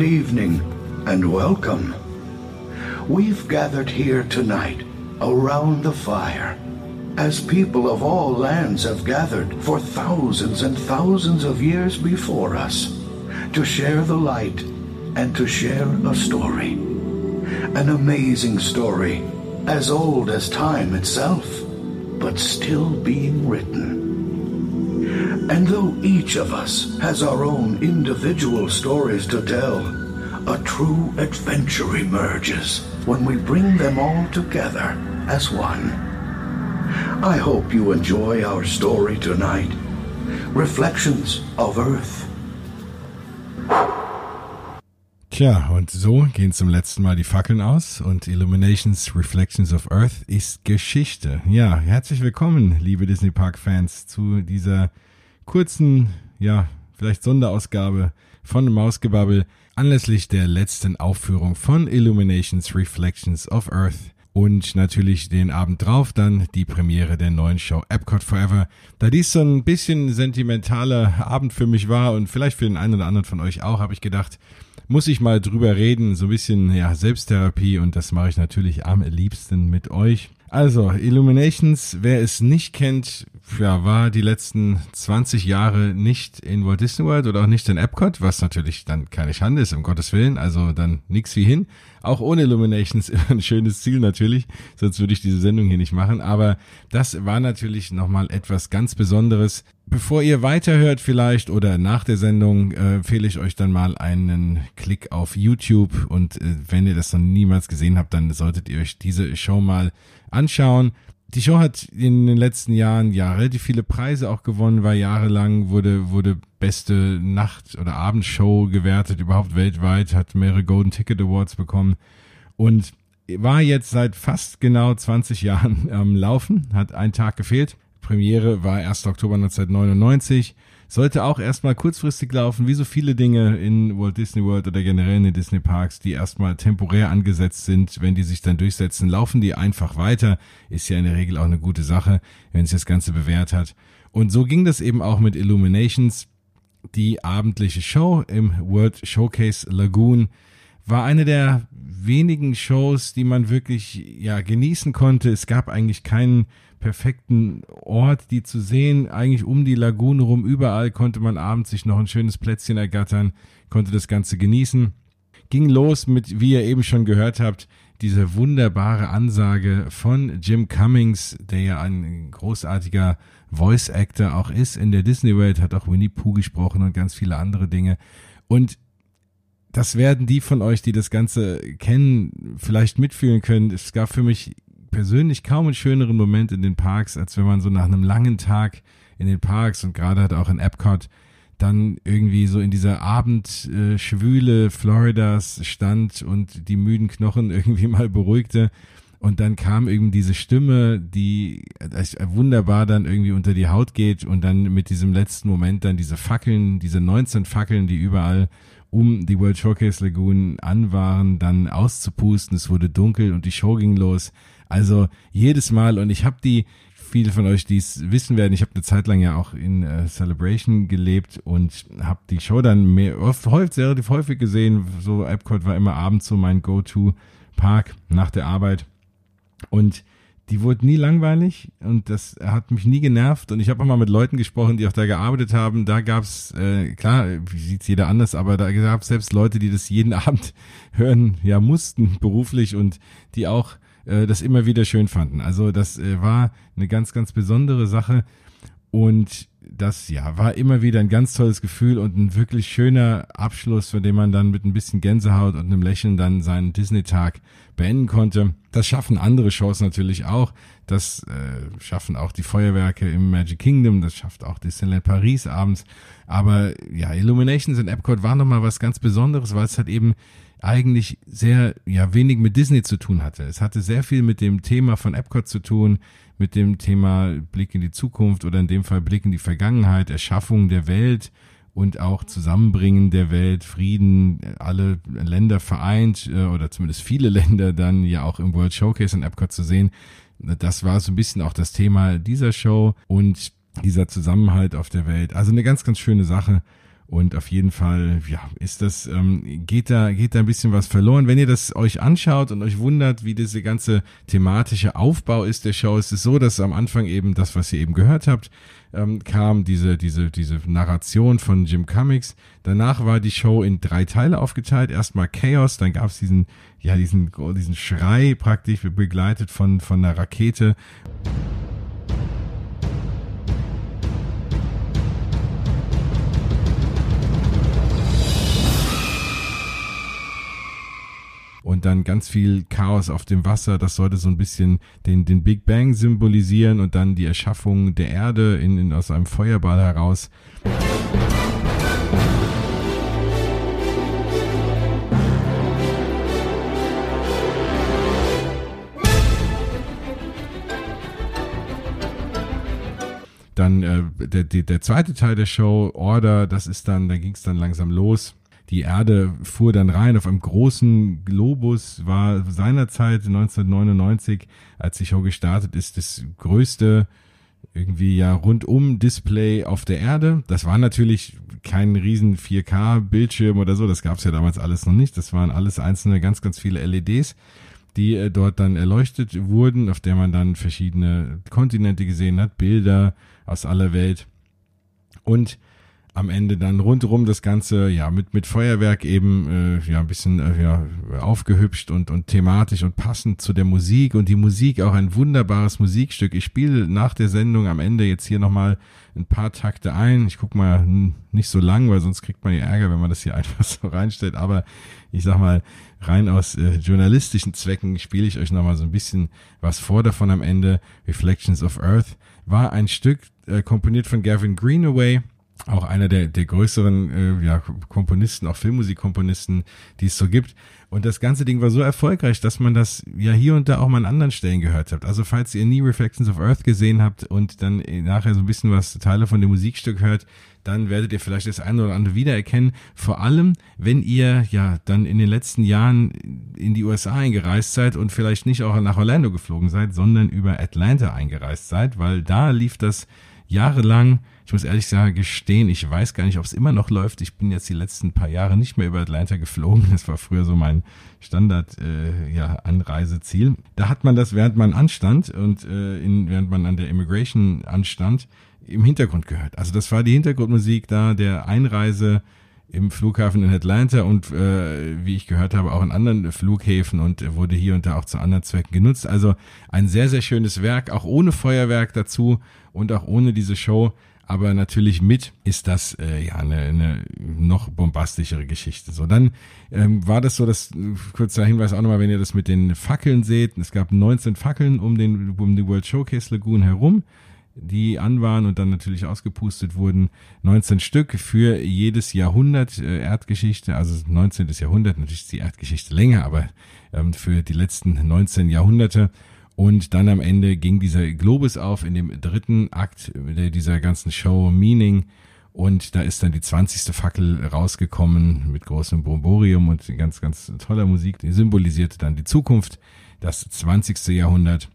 Good evening and welcome. We've gathered here tonight around the fire as people of all lands have gathered for thousands and thousands of years before us to share the light and to share a story. An amazing story, as old as time itself, but still being written. And though each of us has our own individual stories to tell, a true adventure emerges when we bring them all together as one. I hope you enjoy our story tonight Reflections of Earth. Tja, und so gehen zum letzten Mal die Fackeln aus und Illuminations Reflections of Earth ist Geschichte. Ja, herzlich willkommen, liebe Disney Park Fans, zu dieser kurzen, ja, vielleicht Sonderausgabe von Mausgebabbel anlässlich der letzten Aufführung von Illuminations Reflections of Earth und natürlich den Abend drauf dann die Premiere der neuen Show Epcot Forever. Da dies so ein bisschen sentimentaler Abend für mich war und vielleicht für den einen oder anderen von euch auch, habe ich gedacht, muss ich mal drüber reden, so ein bisschen ja Selbsttherapie und das mache ich natürlich am liebsten mit euch. Also, Illuminations, wer es nicht kennt, ja, war die letzten 20 Jahre nicht in Walt Disney World oder auch nicht in Epcot, was natürlich dann keine Schande ist, um Gottes Willen, also dann nix wie hin. Auch ohne Illuminations ein schönes Ziel natürlich, sonst würde ich diese Sendung hier nicht machen, aber das war natürlich nochmal etwas ganz Besonderes. Bevor ihr weiterhört vielleicht oder nach der Sendung, äh, empfehle ich euch dann mal einen Klick auf YouTube und äh, wenn ihr das noch niemals gesehen habt, dann solltet ihr euch diese Show mal anschauen. Die Show hat in den letzten Jahren ja relativ viele Preise auch gewonnen, war jahrelang, wurde, wurde beste Nacht- oder Abendshow gewertet, überhaupt weltweit, hat mehrere Golden Ticket Awards bekommen und war jetzt seit fast genau 20 Jahren am Laufen, hat einen Tag gefehlt. Premiere war 1. Oktober 1999 sollte auch erstmal kurzfristig laufen, wie so viele Dinge in Walt Disney World oder generell in den Disney Parks, die erstmal temporär angesetzt sind. Wenn die sich dann durchsetzen, laufen die einfach weiter. Ist ja in der Regel auch eine gute Sache, wenn sich das Ganze bewährt hat. Und so ging das eben auch mit Illuminations. Die abendliche Show im World Showcase Lagoon war eine der wenigen Shows, die man wirklich ja genießen konnte. Es gab eigentlich keinen perfekten Ort, die zu sehen. Eigentlich um die Lagune rum, überall konnte man abends sich noch ein schönes Plätzchen ergattern, konnte das Ganze genießen. Ging los mit, wie ihr eben schon gehört habt, diese wunderbare Ansage von Jim Cummings, der ja ein großartiger Voice Actor auch ist in der Disney Welt, hat auch Winnie Pooh gesprochen und ganz viele andere Dinge. Und das werden die von euch, die das Ganze kennen, vielleicht mitfühlen können. Es gab für mich persönlich kaum einen schöneren Moment in den Parks, als wenn man so nach einem langen Tag in den Parks und gerade halt auch in Epcot dann irgendwie so in dieser Abendschwüle Floridas stand und die müden Knochen irgendwie mal beruhigte. Und dann kam eben diese Stimme, die wunderbar dann irgendwie unter die Haut geht und dann mit diesem letzten Moment dann diese Fackeln, diese 19 Fackeln, die überall um die World Showcase Lagoon an waren, dann auszupusten. Es wurde dunkel und die Show ging los. Also jedes Mal und ich habe die, viele von euch, die es wissen werden, ich habe eine Zeit lang ja auch in äh, Celebration gelebt und habe die Show dann mehr, oft, häufig, relativ häufig gesehen. So Epcot war immer abends so mein Go-To-Park nach der Arbeit und die wurde nie langweilig und das hat mich nie genervt und ich habe auch mal mit Leuten gesprochen, die auch da gearbeitet haben. Da gab's äh, klar, wie sieht's jeder anders, aber da gab's selbst Leute, die das jeden Abend hören, ja mussten beruflich und die auch äh, das immer wieder schön fanden. Also das äh, war eine ganz, ganz besondere Sache und das ja war immer wieder ein ganz tolles Gefühl und ein wirklich schöner Abschluss, von dem man dann mit ein bisschen Gänsehaut und einem Lächeln dann seinen Disney-Tag beenden konnte. Das schaffen andere Shows natürlich auch. Das äh, schaffen auch die Feuerwerke im Magic Kingdom. Das schafft auch Disneyland Paris abends. Aber ja, Illuminations in Epcot war nochmal was ganz Besonderes, weil es halt eben eigentlich sehr, ja, wenig mit Disney zu tun hatte. Es hatte sehr viel mit dem Thema von Epcot zu tun, mit dem Thema Blick in die Zukunft oder in dem Fall Blick in die Vergangenheit, Erschaffung der Welt und auch Zusammenbringen der Welt, Frieden, alle Länder vereint äh, oder zumindest viele Länder dann ja auch im World Showcase in Epcot zu sehen. Das war so ein bisschen auch das Thema dieser Show und dieser Zusammenhalt auf der Welt. Also eine ganz, ganz schöne Sache. Und auf jeden Fall, ja, ist das, ähm, geht da, geht da ein bisschen was verloren. Wenn ihr das euch anschaut und euch wundert, wie diese ganze thematische Aufbau ist der Show, ist es so, dass am Anfang eben das, was ihr eben gehört habt, ähm, kam diese, diese, diese Narration von Jim Cummings. Danach war die Show in drei Teile aufgeteilt. Erstmal Chaos, dann gab es diesen, ja, diesen, diesen Schrei praktisch begleitet von, von einer Rakete. Und dann ganz viel Chaos auf dem Wasser. Das sollte so ein bisschen den, den Big Bang symbolisieren und dann die Erschaffung der Erde in, in, aus einem Feuerball heraus. Dann äh, der, der, zweite Teil der Show, Order, das ist dann, da ging es dann langsam los die Erde fuhr dann rein auf einem großen Globus, war seinerzeit 1999, als die Show gestartet ist, das größte irgendwie ja rundum Display auf der Erde. Das war natürlich kein riesen 4K Bildschirm oder so, das gab es ja damals alles noch nicht. Das waren alles einzelne ganz ganz viele LEDs, die äh, dort dann erleuchtet wurden, auf der man dann verschiedene Kontinente gesehen hat, Bilder aus aller Welt und am Ende dann rundherum das Ganze ja mit mit Feuerwerk eben äh, ja ein bisschen äh, ja aufgehübscht und und thematisch und passend zu der Musik und die Musik auch ein wunderbares Musikstück. Ich spiele nach der Sendung am Ende jetzt hier noch mal ein paar Takte ein. Ich guck mal nicht so lang, weil sonst kriegt man ja Ärger, wenn man das hier einfach so reinstellt, aber ich sag mal rein aus äh, journalistischen Zwecken spiele ich euch noch mal so ein bisschen was vor davon am Ende. Reflections of Earth war ein Stück äh, komponiert von Gavin Greenaway auch einer der, der größeren äh, ja, Komponisten, auch Filmmusikkomponisten, die es so gibt. Und das ganze Ding war so erfolgreich, dass man das ja hier und da auch mal an anderen Stellen gehört hat. Also falls ihr nie Reflections of Earth gesehen habt und dann nachher so ein bisschen was Teile von dem Musikstück hört, dann werdet ihr vielleicht das eine oder andere wiedererkennen. Vor allem, wenn ihr ja dann in den letzten Jahren in die USA eingereist seid und vielleicht nicht auch nach Orlando geflogen seid, sondern über Atlanta eingereist seid, weil da lief das jahrelang ich muss ehrlich sagen, gestehen, ich weiß gar nicht, ob es immer noch läuft. Ich bin jetzt die letzten paar Jahre nicht mehr über Atlanta geflogen. Das war früher so mein Standard äh, ja, Anreiseziel. Da hat man das, während man anstand und äh, in, während man an der Immigration anstand, im Hintergrund gehört. Also das war die Hintergrundmusik da der Einreise im Flughafen in Atlanta und äh, wie ich gehört habe auch in anderen Flughäfen und wurde hier und da auch zu anderen Zwecken genutzt. Also ein sehr, sehr schönes Werk, auch ohne Feuerwerk dazu und auch ohne diese Show aber natürlich mit ist das äh, ja eine, eine noch bombastischere Geschichte. So, dann ähm, war das so, dass kurzer Hinweis auch nochmal, wenn ihr das mit den Fackeln seht, es gab 19 Fackeln um den um die World Showcase Lagoon herum, die an waren und dann natürlich ausgepustet wurden. 19 Stück für jedes Jahrhundert äh, Erdgeschichte, also 19. Jahrhundert, natürlich ist die Erdgeschichte länger, aber ähm, für die letzten 19 Jahrhunderte und dann am Ende ging dieser Globus auf in dem dritten Akt dieser ganzen Show Meaning. Und da ist dann die 20. Fackel rausgekommen mit großem Bromborium und ganz, ganz toller Musik. Die symbolisierte dann die Zukunft, das 20. Jahrhundert.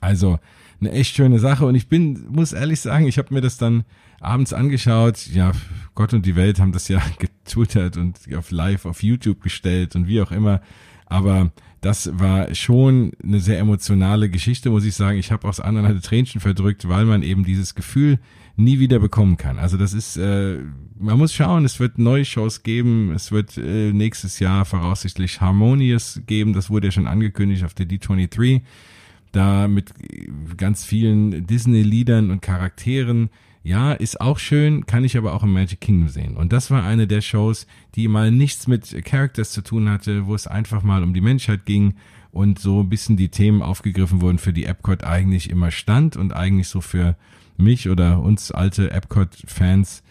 Also eine echt schöne Sache. Und ich bin, muss ehrlich sagen, ich habe mir das dann abends angeschaut. Ja, Gott und die Welt haben das ja getwittert und auf live auf YouTube gestellt und wie auch immer. Aber das war schon eine sehr emotionale Geschichte, muss ich sagen. Ich habe aus anderen Tränchen verdrückt, weil man eben dieses Gefühl nie wieder bekommen kann. Also das ist, äh, man muss schauen, es wird neue Shows geben, es wird äh, nächstes Jahr voraussichtlich Harmonious geben, das wurde ja schon angekündigt auf der D23, da mit ganz vielen Disney-Liedern und Charakteren, ja, ist auch schön, kann ich aber auch im Magic Kingdom sehen. Und das war eine der Shows, die mal nichts mit Characters zu tun hatte, wo es einfach mal um die Menschheit ging und so ein bisschen die Themen aufgegriffen wurden, für die Epcot eigentlich immer stand und eigentlich so für mich oder uns alte Epcot-Fans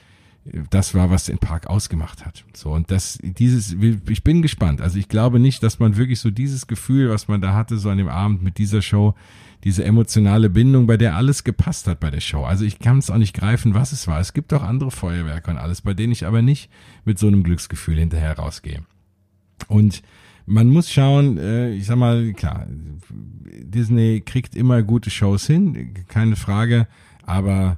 das war, was den Park ausgemacht hat. So, und das, dieses, ich bin gespannt. Also ich glaube nicht, dass man wirklich so dieses Gefühl, was man da hatte, so an dem Abend mit dieser Show, diese emotionale Bindung, bei der alles gepasst hat bei der Show. Also ich kann es auch nicht greifen, was es war. Es gibt auch andere Feuerwerke und alles, bei denen ich aber nicht mit so einem Glücksgefühl hinterher rausgehe. Und man muss schauen, äh, ich sag mal, klar, Disney kriegt immer gute Shows hin, keine Frage, aber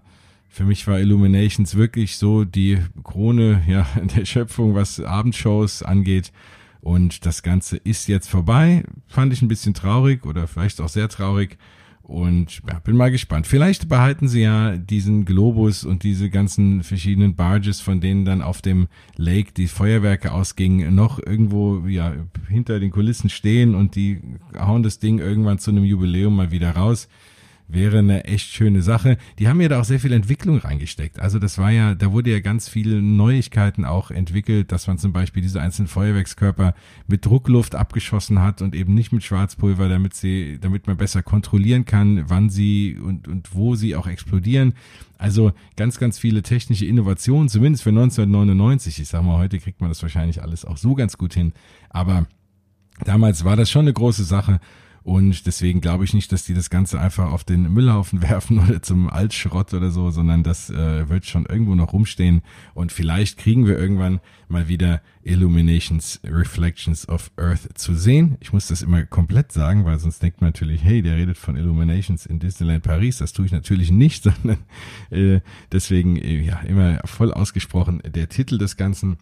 Für mich war Illuminations wirklich so die Krone ja, der Schöpfung, was Abendshows angeht. Und das Ganze ist jetzt vorbei. Fand ich ein bisschen traurig oder vielleicht auch sehr traurig. Und ja, bin mal gespannt. Vielleicht behalten sie ja diesen Globus und diese ganzen verschiedenen Barges, von denen dann auf dem Lake die Feuerwerke ausgingen, noch irgendwo ja hinter den Kulissen stehen und die hauen das Ding irgendwann zu einem Jubiläum mal wieder raus wäre eine echt schöne Sache. Die haben ja da auch sehr viel Entwicklung reingesteckt. Also das war ja, da wurde ja ganz viele Neuigkeiten auch entwickelt, dass man zum Beispiel diese einzelnen Feuerwerkskörper mit Druckluft abgeschossen hat und eben nicht mit Schwarzpulver, damit sie, damit man besser kontrollieren kann, wann sie und, und wo sie auch explodieren. Also ganz, ganz viele technische Innovationen, zumindest für 1999. Ich sag mal, heute kriegt man das wahrscheinlich alles auch so ganz gut hin. Aber damals war das schon eine große Sache. Und deswegen glaube ich nicht, dass die das Ganze einfach auf den Müllhaufen werfen oder zum Altschrott oder so, sondern das äh, wird schon irgendwo noch rumstehen. Und vielleicht kriegen wir irgendwann mal wieder Illuminations Reflections of Earth zu sehen. Ich muss das immer komplett sagen, weil sonst denkt man natürlich, hey, der redet von Illuminations in Disneyland Paris. Das tue ich natürlich nicht, sondern äh, deswegen äh, ja immer voll ausgesprochen der Titel des Ganzen.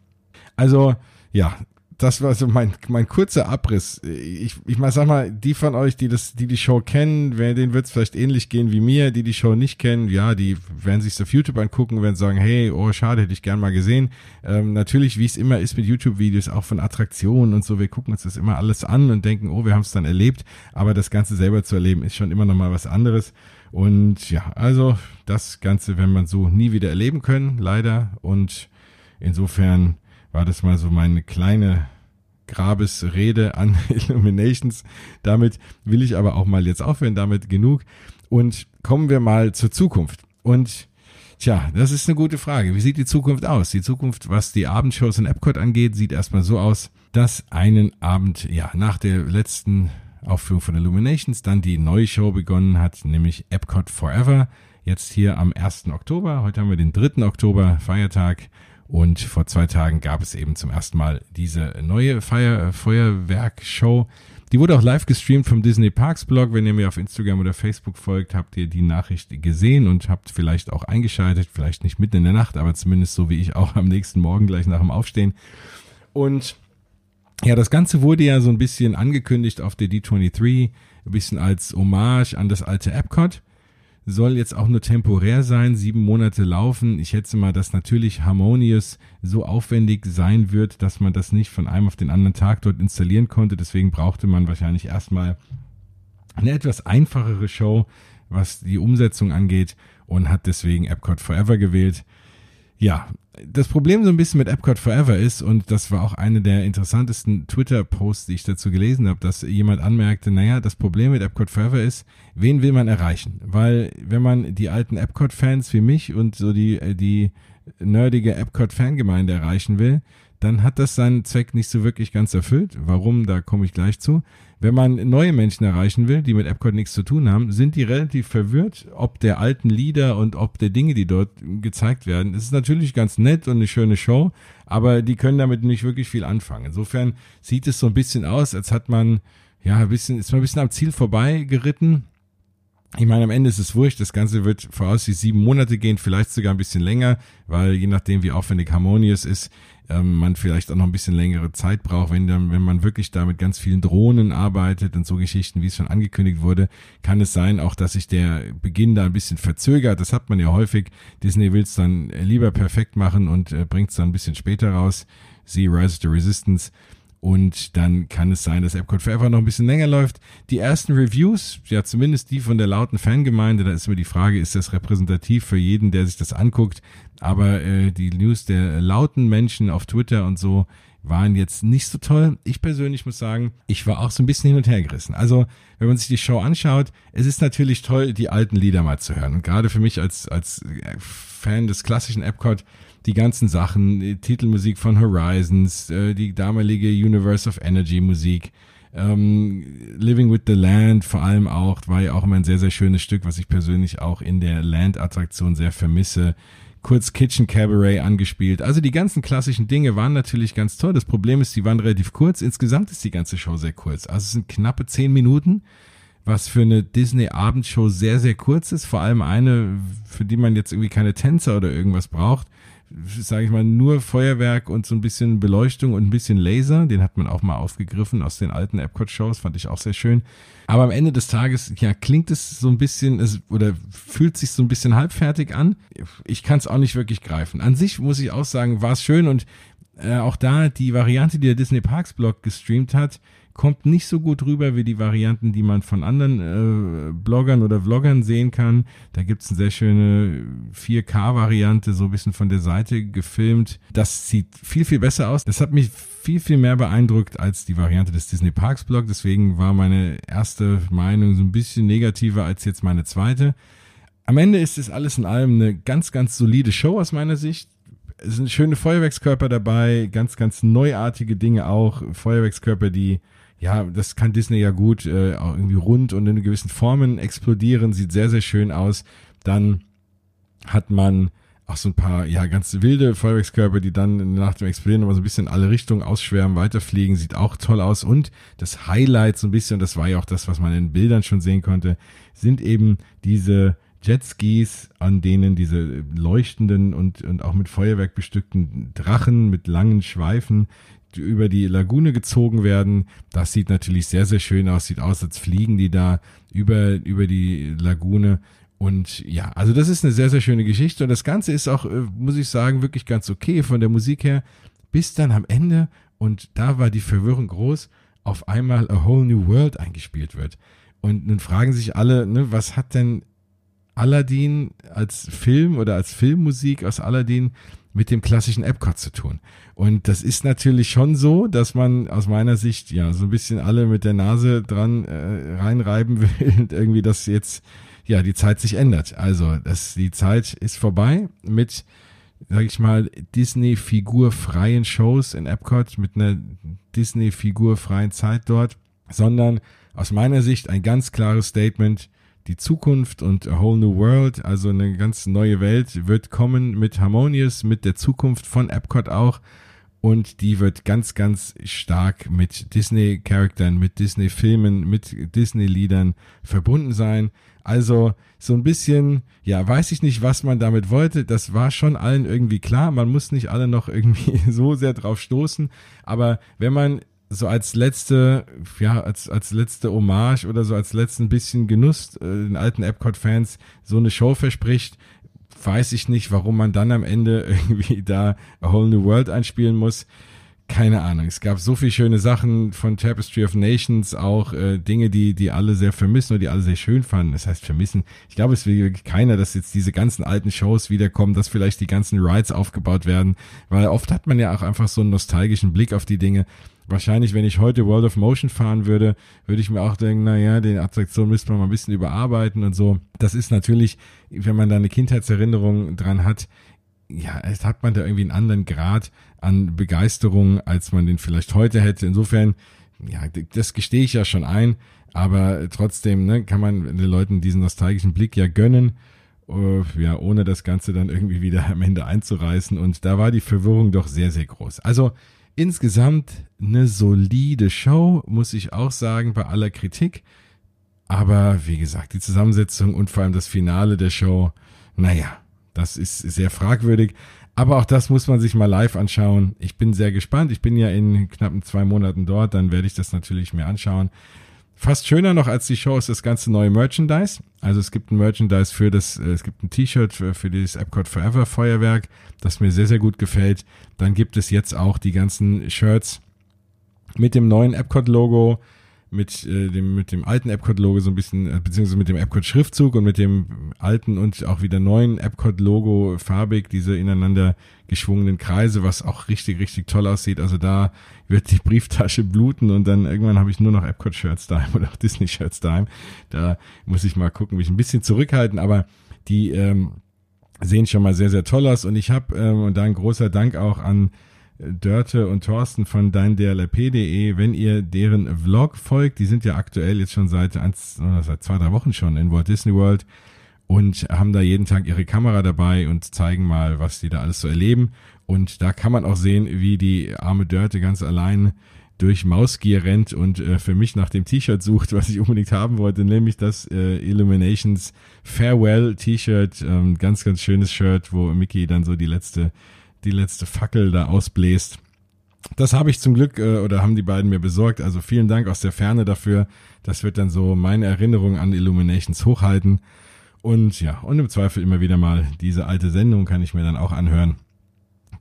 Also ja, das war so mein, mein kurzer Abriss. Ich, ich mal sag mal, die von euch, die das, die die Show kennen, denen wird es vielleicht ähnlich gehen wie mir, die die Show nicht kennen, ja, die werden sich auf YouTube angucken, werden sagen, hey, oh, schade, hätte ich gern mal gesehen. Ähm, natürlich, wie es immer ist mit YouTube-Videos, auch von Attraktionen und so, wir gucken uns das immer alles an und denken, oh, wir haben es dann erlebt, aber das Ganze selber zu erleben, ist schon immer noch mal was anderes. Und ja, also das Ganze, wenn man so nie wieder erleben können, leider. Und insofern war das mal so meine kleine Grabesrede an Illuminations. Damit will ich aber auch mal jetzt aufhören, damit genug. Und kommen wir mal zur Zukunft. Und tja, das ist eine gute Frage. Wie sieht die Zukunft aus? Die Zukunft, was die Abendshows in Epcot angeht, sieht erstmal so aus, dass einen Abend, ja, nach der letzten Aufführung von Illuminations dann die neue Show begonnen hat, nämlich Epcot Forever. Jetzt hier am 1. Oktober. Heute haben wir den 3. Oktober, Feiertag. Und vor zwei Tagen gab es eben zum ersten Mal diese neue Feuer Feuerwerkshow. Die wurde auch live gestreamt vom Disney Parks Blog. Wenn ihr mir auf Instagram oder Facebook folgt, habt ihr die Nachricht gesehen und habt vielleicht auch eingeschaltet. Vielleicht nicht mitten in der Nacht, aber zumindest so wie ich auch am nächsten Morgen gleich nach dem Aufstehen. Und ja, das Ganze wurde ja so ein bisschen angekündigt auf der D23, ein bisschen als Hommage an das alte Epcot soll jetzt auch nur temporär sein, sieben Monate laufen. Ich schätze mal, dass natürlich Harmonious so aufwendig sein wird, dass man das nicht von einem auf den anderen Tag dort installieren konnte. Deswegen brauchte man wahrscheinlich erstmal eine etwas einfachere Show, was die Umsetzung angeht und hat deswegen Epcot Forever gewählt. Ja, das Problem so ein bisschen mit Epcot Forever ist, und das war auch eine der interessantesten Twitter-Posts, die ich dazu gelesen habe, dass jemand anmerkte, naja, das Problem mit Epcot Forever ist, wen will man erreichen? Weil wenn man die alten Epcot-Fans wie mich und so die, die nerdige Epcot-Fangemeinde erreichen will, dann hat das seinen Zweck nicht so wirklich ganz erfüllt. Warum, da komme ich gleich zu. Wenn man neue Menschen erreichen will, die mit Epcot nichts zu tun haben, sind die relativ verwirrt, ob der alten Lieder und ob der Dinge, die dort gezeigt werden. Es ist natürlich ganz nett und eine schöne Show, aber die können damit nicht wirklich viel anfangen. Insofern sieht es so ein bisschen aus, als hat man, ja, ein bisschen, ist man ein bisschen am Ziel vorbei geritten. Ich meine, am Ende ist es wurscht, das Ganze wird voraussichtlich sieben Monate gehen, vielleicht sogar ein bisschen länger, weil je nachdem, wie aufwendig Harmonious ist, ähm, man vielleicht auch noch ein bisschen längere Zeit braucht, wenn, dann, wenn man wirklich da mit ganz vielen Drohnen arbeitet und so Geschichten, wie es schon angekündigt wurde, kann es sein, auch dass sich der Beginn da ein bisschen verzögert. Das hat man ja häufig. Disney will es dann lieber perfekt machen und äh, bringt es dann ein bisschen später raus. Sie Rise of the Resistance. Und dann kann es sein, dass Epcot Forever noch ein bisschen länger läuft. Die ersten Reviews, ja zumindest die von der lauten Fangemeinde, da ist mir die Frage, ist das repräsentativ für jeden, der sich das anguckt? Aber äh, die News der lauten Menschen auf Twitter und so waren jetzt nicht so toll. Ich persönlich muss sagen, ich war auch so ein bisschen hin und her gerissen. Also, wenn man sich die Show anschaut, es ist natürlich toll, die alten Lieder mal zu hören. Und gerade für mich als, als Fan des klassischen Epcot, die ganzen Sachen, die Titelmusik von Horizons, äh, die damalige Universe of Energy Musik, ähm, Living with the Land vor allem auch, war ja auch immer ein sehr, sehr schönes Stück, was ich persönlich auch in der Land-Attraktion sehr vermisse. Kurz Kitchen Cabaret angespielt. Also die ganzen klassischen Dinge waren natürlich ganz toll. Das Problem ist, die waren relativ kurz. Insgesamt ist die ganze Show sehr kurz. Also es sind knappe zehn Minuten was für eine Disney-Abendshow sehr, sehr kurz ist. Vor allem eine, für die man jetzt irgendwie keine Tänzer oder irgendwas braucht. Sage ich mal, nur Feuerwerk und so ein bisschen Beleuchtung und ein bisschen Laser. Den hat man auch mal aufgegriffen aus den alten Epcot-Shows, fand ich auch sehr schön. Aber am Ende des Tages, ja, klingt es so ein bisschen, es, oder fühlt sich so ein bisschen halbfertig an. Ich kann es auch nicht wirklich greifen. An sich muss ich auch sagen, war es schön und äh, auch da die Variante, die der Disney Parks Blog gestreamt hat, kommt nicht so gut rüber wie die Varianten, die man von anderen äh, Bloggern oder Vloggern sehen kann. Da gibt's eine sehr schöne 4K-Variante, so ein bisschen von der Seite gefilmt. Das sieht viel, viel besser aus. Das hat mich viel, viel mehr beeindruckt als die Variante des Disney Parks Blog. Deswegen war meine erste Meinung so ein bisschen negativer als jetzt meine zweite. Am Ende ist es alles in allem eine ganz, ganz solide Show aus meiner Sicht es sind schöne Feuerwerkskörper dabei, ganz, ganz neuartige Dinge auch. Feuerwerkskörper, die ja, das kann Disney ja gut, äh, auch irgendwie rund und in gewissen Formen explodieren, sieht sehr, sehr schön aus. Dann hat man auch so ein paar, ja, ganz wilde Feuerwerkskörper, die dann nach dem Explodieren immer so ein bisschen in alle Richtungen ausschwärmen, weiterfliegen, sieht auch toll aus. Und das Highlight so ein bisschen, das war ja auch das, was man in Bildern schon sehen konnte, sind eben diese Jetskis, an denen diese leuchtenden und, und auch mit Feuerwerk bestückten Drachen mit langen Schweifen, über die Lagune gezogen werden. Das sieht natürlich sehr, sehr schön aus. Sieht aus, als fliegen die da über, über die Lagune. Und ja, also das ist eine sehr, sehr schöne Geschichte. Und das Ganze ist auch, äh, muss ich sagen, wirklich ganz okay von der Musik her. Bis dann am Ende, und da war die Verwirrung groß, auf einmal A Whole New World eingespielt wird. Und nun fragen sich alle, ne, was hat denn Aladdin als Film oder als Filmmusik aus Aladdin mit dem klassischen Epcot zu tun. Und das ist natürlich schon so, dass man aus meiner Sicht ja so ein bisschen alle mit der Nase dran äh, reinreiben will und irgendwie, dass jetzt ja die Zeit sich ändert. Also, dass die Zeit ist vorbei mit, sag ich mal, Disney-Figur-freien Shows in Epcot, mit einer Disney-Figur-freien Zeit dort, sondern aus meiner Sicht ein ganz klares Statement, die Zukunft und A Whole New World, also eine ganz neue Welt, wird kommen mit Harmonious, mit der Zukunft von Epcot auch. Und die wird ganz, ganz stark mit Disney-Charakteren, mit Disney-Filmen, mit Disney-Liedern verbunden sein. Also so ein bisschen, ja, weiß ich nicht, was man damit wollte. Das war schon allen irgendwie klar. Man muss nicht alle noch irgendwie so sehr drauf stoßen. Aber wenn man so als letzte, ja, als, als letzte Hommage oder so als letzten bisschen Genuss äh, den alten Epcot-Fans so eine Show verspricht, weiß ich nicht, warum man dann am Ende irgendwie da A Whole New World einspielen muss. Keine Ahnung. Es gab so viele schöne Sachen von Tapestry of Nations, auch äh, Dinge, die, die alle sehr vermissen oder die alle sehr schön fanden. Das heißt vermissen. Ich glaube, es will wirklich keiner, dass jetzt diese ganzen alten Shows wiederkommen, dass vielleicht die ganzen Rides aufgebaut werden, weil oft hat man ja auch einfach so einen nostalgischen Blick auf die Dinge wahrscheinlich, wenn ich heute World of Motion fahren würde, würde ich mir auch denken, naja, den Attraktion müsste man mal ein bisschen überarbeiten und so. Das ist natürlich, wenn man da eine Kindheitserinnerung dran hat, ja, es hat man da irgendwie einen anderen Grad an Begeisterung, als man den vielleicht heute hätte. Insofern, ja, das gestehe ich ja schon ein, aber trotzdem ne, kann man den Leuten diesen nostalgischen Blick ja gönnen uh, ja, ohne das Ganze dann irgendwie wieder am Ende einzureißen. Und da war die Verwirrung doch sehr, sehr groß. Also Insgesamt eine solide Show, muss ich auch sagen, bei aller Kritik. Aber wie gesagt, die Zusammensetzung und vor allem das Finale der Show, naja, das ist sehr fragwürdig. Aber auch das muss man sich mal live anschauen. Ich bin sehr gespannt. Ich bin ja in knappen zwei Monaten dort, dann werde ich das natürlich mir anschauen. Fast schöner noch als die Show ist das ganze neue Merchandise. Also es gibt ein Merchandise für das, äh, es gibt ein T-Shirt für, für dieses Epcot Forever Feuerwerk, das mir sehr, sehr gut gefällt. Dann gibt es jetzt auch die ganzen Shirts mit dem neuen Epcot Logo, mit äh, dem mit dem alten Epcot Logo so ein bisschen äh, beziehungsweise mit dem Epcot Schriftzug und mit dem alten und auch wieder neuen Epcot Logo farbig diese ineinander geschwungenen Kreise, was auch richtig richtig toll aussieht. Also da wird die Brieftasche bluten und dann irgendwann habe ich nur noch Epcot Shirts daheim oder auch Disney Shirts daheim. Da muss ich mal gucken, mich ein bisschen zurückhalten, aber die ähm, sehen schon mal sehr sehr toll aus und ich habe ähm, und da ein großer Dank auch an Dörte und Thorsten von deindlp.de, wenn ihr deren Vlog folgt, die sind ja aktuell jetzt schon seit, eins, seit zwei, drei Wochen schon in Walt Disney World und haben da jeden Tag ihre Kamera dabei und zeigen mal, was die da alles so erleben. Und da kann man auch sehen, wie die arme Dörte ganz allein durch Mausgier rennt und äh, für mich nach dem T-Shirt sucht, was ich unbedingt haben wollte, nämlich das äh, Illuminations Farewell T-Shirt, ähm, ganz, ganz schönes Shirt, wo Mickey dann so die letzte, die letzte Fackel da ausbläst. Das habe ich zum Glück äh, oder haben die beiden mir besorgt. Also vielen Dank aus der Ferne dafür. Das wird dann so meine Erinnerung an Illuminations hochhalten. Und ja, und im Zweifel immer wieder mal diese alte Sendung kann ich mir dann auch anhören.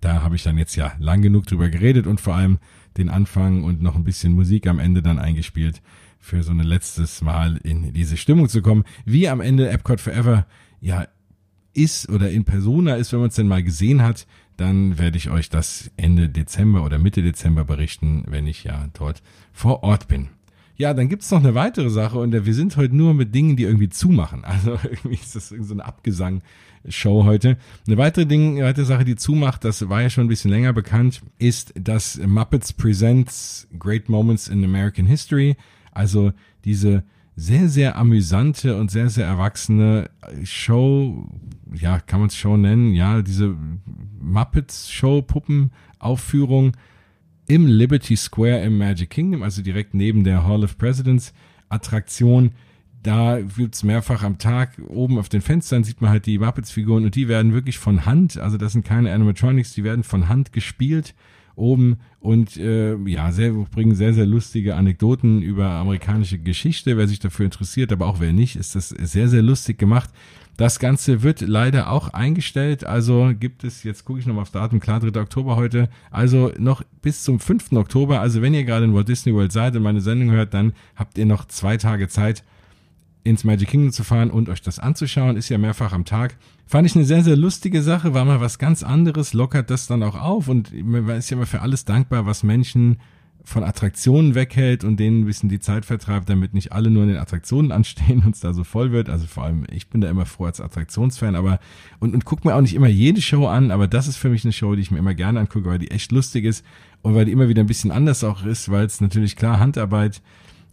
Da habe ich dann jetzt ja lang genug drüber geredet und vor allem den Anfang und noch ein bisschen Musik am Ende dann eingespielt, für so ein letztes Mal in diese Stimmung zu kommen. Wie am Ende Epcot Forever ja ist oder in Persona ist, wenn man es denn mal gesehen hat, dann werde ich euch das Ende Dezember oder Mitte Dezember berichten, wenn ich ja dort vor Ort bin. Ja, dann gibt's noch eine weitere Sache und wir sind heute nur mit Dingen, die irgendwie zumachen. Also irgendwie ist das so eine Abgesang-Show heute. Eine weitere, Ding, eine weitere Sache, die zumacht, das war ja schon ein bisschen länger bekannt, ist das Muppets Presents Great Moments in American History. Also diese sehr, sehr amüsante und sehr, sehr erwachsene Show, ja, kann man es Show nennen, ja, diese Muppets Show Puppenaufführung im Liberty Square im Magic Kingdom, also direkt neben der Hall of Presidents Attraktion. Da gibt's mehrfach am Tag oben auf den Fenstern sieht man halt die Muppets-Figuren und die werden wirklich von Hand, also das sind keine Animatronics, die werden von Hand gespielt oben und äh, ja, sehr, bringen sehr, sehr lustige Anekdoten über amerikanische Geschichte. Wer sich dafür interessiert, aber auch wer nicht, ist das sehr, sehr lustig gemacht. Das Ganze wird leider auch eingestellt. Also gibt es, jetzt gucke ich nochmal aufs Datum, klar, 3. Oktober heute. Also noch bis zum 5. Oktober. Also wenn ihr gerade in Walt Disney World seid und meine Sendung hört, dann habt ihr noch zwei Tage Zeit, ins Magic Kingdom zu fahren und euch das anzuschauen. Ist ja mehrfach am Tag. Fand ich eine sehr, sehr lustige Sache, war mal was ganz anderes, lockert das dann auch auf und man ist ja immer für alles dankbar, was Menschen von Attraktionen weghält und denen ein bisschen die Zeit vertreibt, damit nicht alle nur in den Attraktionen anstehen und es da so voll wird. Also vor allem, ich bin da immer froh als Attraktionsfan, aber und, und guck mir auch nicht immer jede Show an, aber das ist für mich eine Show, die ich mir immer gerne angucke, weil die echt lustig ist und weil die immer wieder ein bisschen anders auch ist, weil es natürlich klar Handarbeit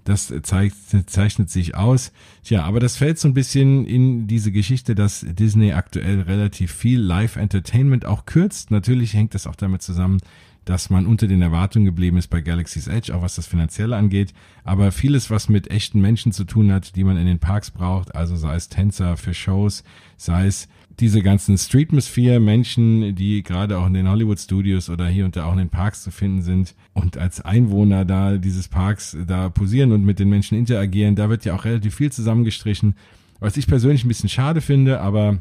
das zeigt, zeichnet sich aus. Tja, aber das fällt so ein bisschen in diese Geschichte, dass Disney aktuell relativ viel Live-Entertainment auch kürzt. Natürlich hängt das auch damit zusammen, dass man unter den Erwartungen geblieben ist bei Galaxy's Edge, auch was das Finanzielle angeht. Aber vieles, was mit echten Menschen zu tun hat, die man in den Parks braucht, also sei es Tänzer für Shows, sei es diese ganzen Streetmosphere Menschen, die gerade auch in den Hollywood Studios oder hier und da auch in den Parks zu finden sind und als Einwohner da dieses Parks da posieren und mit den Menschen interagieren, da wird ja auch relativ viel zusammengestrichen, was ich persönlich ein bisschen schade finde, aber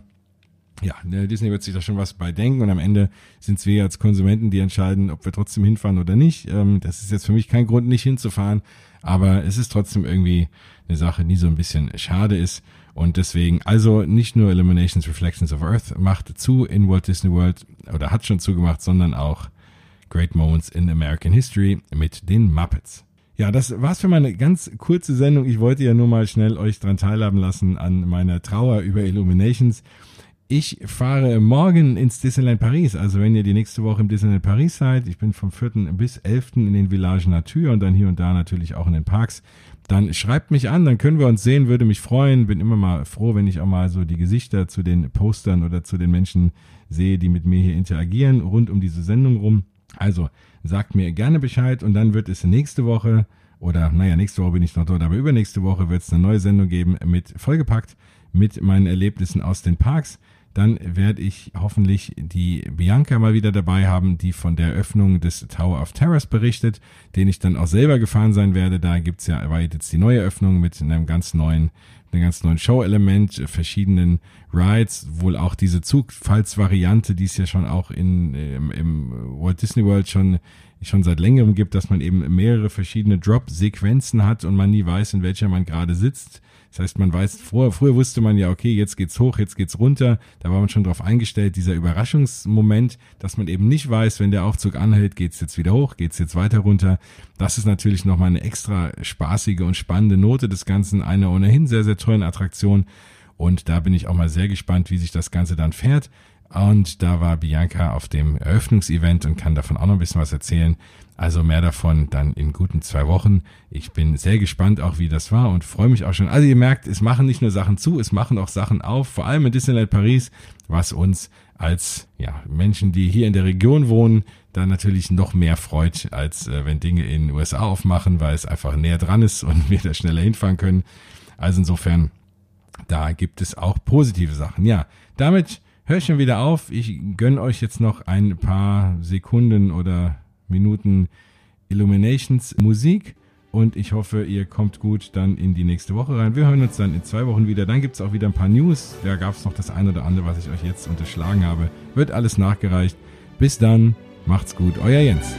ja, ne, Disney wird sich da schon was bei denken und am Ende sind es wir als Konsumenten, die entscheiden, ob wir trotzdem hinfahren oder nicht. Ähm, das ist jetzt für mich kein Grund, nicht hinzufahren, aber es ist trotzdem irgendwie eine Sache, die so ein bisschen schade ist. Und deswegen, also nicht nur Illuminations Reflections of Earth macht zu in Walt Disney World oder hat schon zugemacht, sondern auch Great Moments in American History mit den Muppets. Ja, das war's für meine ganz kurze Sendung. Ich wollte ja nur mal schnell euch dran teilhaben lassen an meiner Trauer über Illuminations. Ich fahre morgen ins Disneyland Paris. Also wenn ihr die nächste Woche im Disneyland Paris seid, ich bin vom 4. bis 11. in den Villages Natur und dann hier und da natürlich auch in den Parks, dann schreibt mich an, dann können wir uns sehen, würde mich freuen. Bin immer mal froh, wenn ich auch mal so die Gesichter zu den Postern oder zu den Menschen sehe, die mit mir hier interagieren, rund um diese Sendung rum. Also sagt mir gerne Bescheid und dann wird es nächste Woche oder naja, nächste Woche bin ich noch dort, aber übernächste Woche wird es eine neue Sendung geben mit vollgepackt mit meinen Erlebnissen aus den Parks. Dann werde ich hoffentlich die Bianca mal wieder dabei haben, die von der Eröffnung des Tower of Terrors berichtet, den ich dann auch selber gefahren sein werde. Da gibt's ja war jetzt die neue Eröffnung mit einem ganz neuen, einem ganz neuen Show-Element, verschiedenen Rides, wohl auch diese Zugfallsvariante, die es ja schon auch in, im, im Walt Disney World schon schon seit längerem gibt, dass man eben mehrere verschiedene Drop-Sequenzen hat und man nie weiß, in welcher man gerade sitzt. Das heißt, man weiß, vorher, früher wusste man ja, okay, jetzt geht's hoch, jetzt geht's runter. Da war man schon drauf eingestellt, dieser Überraschungsmoment, dass man eben nicht weiß, wenn der Aufzug anhält, geht's jetzt wieder hoch, geht's jetzt weiter runter. Das ist natürlich nochmal eine extra spaßige und spannende Note des Ganzen, einer ohnehin sehr, sehr tollen Attraktion. Und da bin ich auch mal sehr gespannt, wie sich das Ganze dann fährt. Und da war Bianca auf dem Eröffnungsevent und kann davon auch noch ein bisschen was erzählen. Also mehr davon dann in guten zwei Wochen. Ich bin sehr gespannt auch, wie das war und freue mich auch schon. Also ihr merkt, es machen nicht nur Sachen zu, es machen auch Sachen auf, vor allem in Disneyland Paris, was uns als ja, Menschen, die hier in der Region wohnen, da natürlich noch mehr freut, als äh, wenn Dinge in den USA aufmachen, weil es einfach näher dran ist und wir da schneller hinfahren können. Also insofern, da gibt es auch positive Sachen. Ja, damit höre ich schon wieder auf. Ich gönne euch jetzt noch ein paar Sekunden oder Minuten Illuminations Musik und ich hoffe, ihr kommt gut dann in die nächste Woche rein. Wir hören uns dann in zwei Wochen wieder. Dann gibt es auch wieder ein paar News. Da gab es noch das eine oder andere, was ich euch jetzt unterschlagen habe. Wird alles nachgereicht. Bis dann, macht's gut, euer Jens.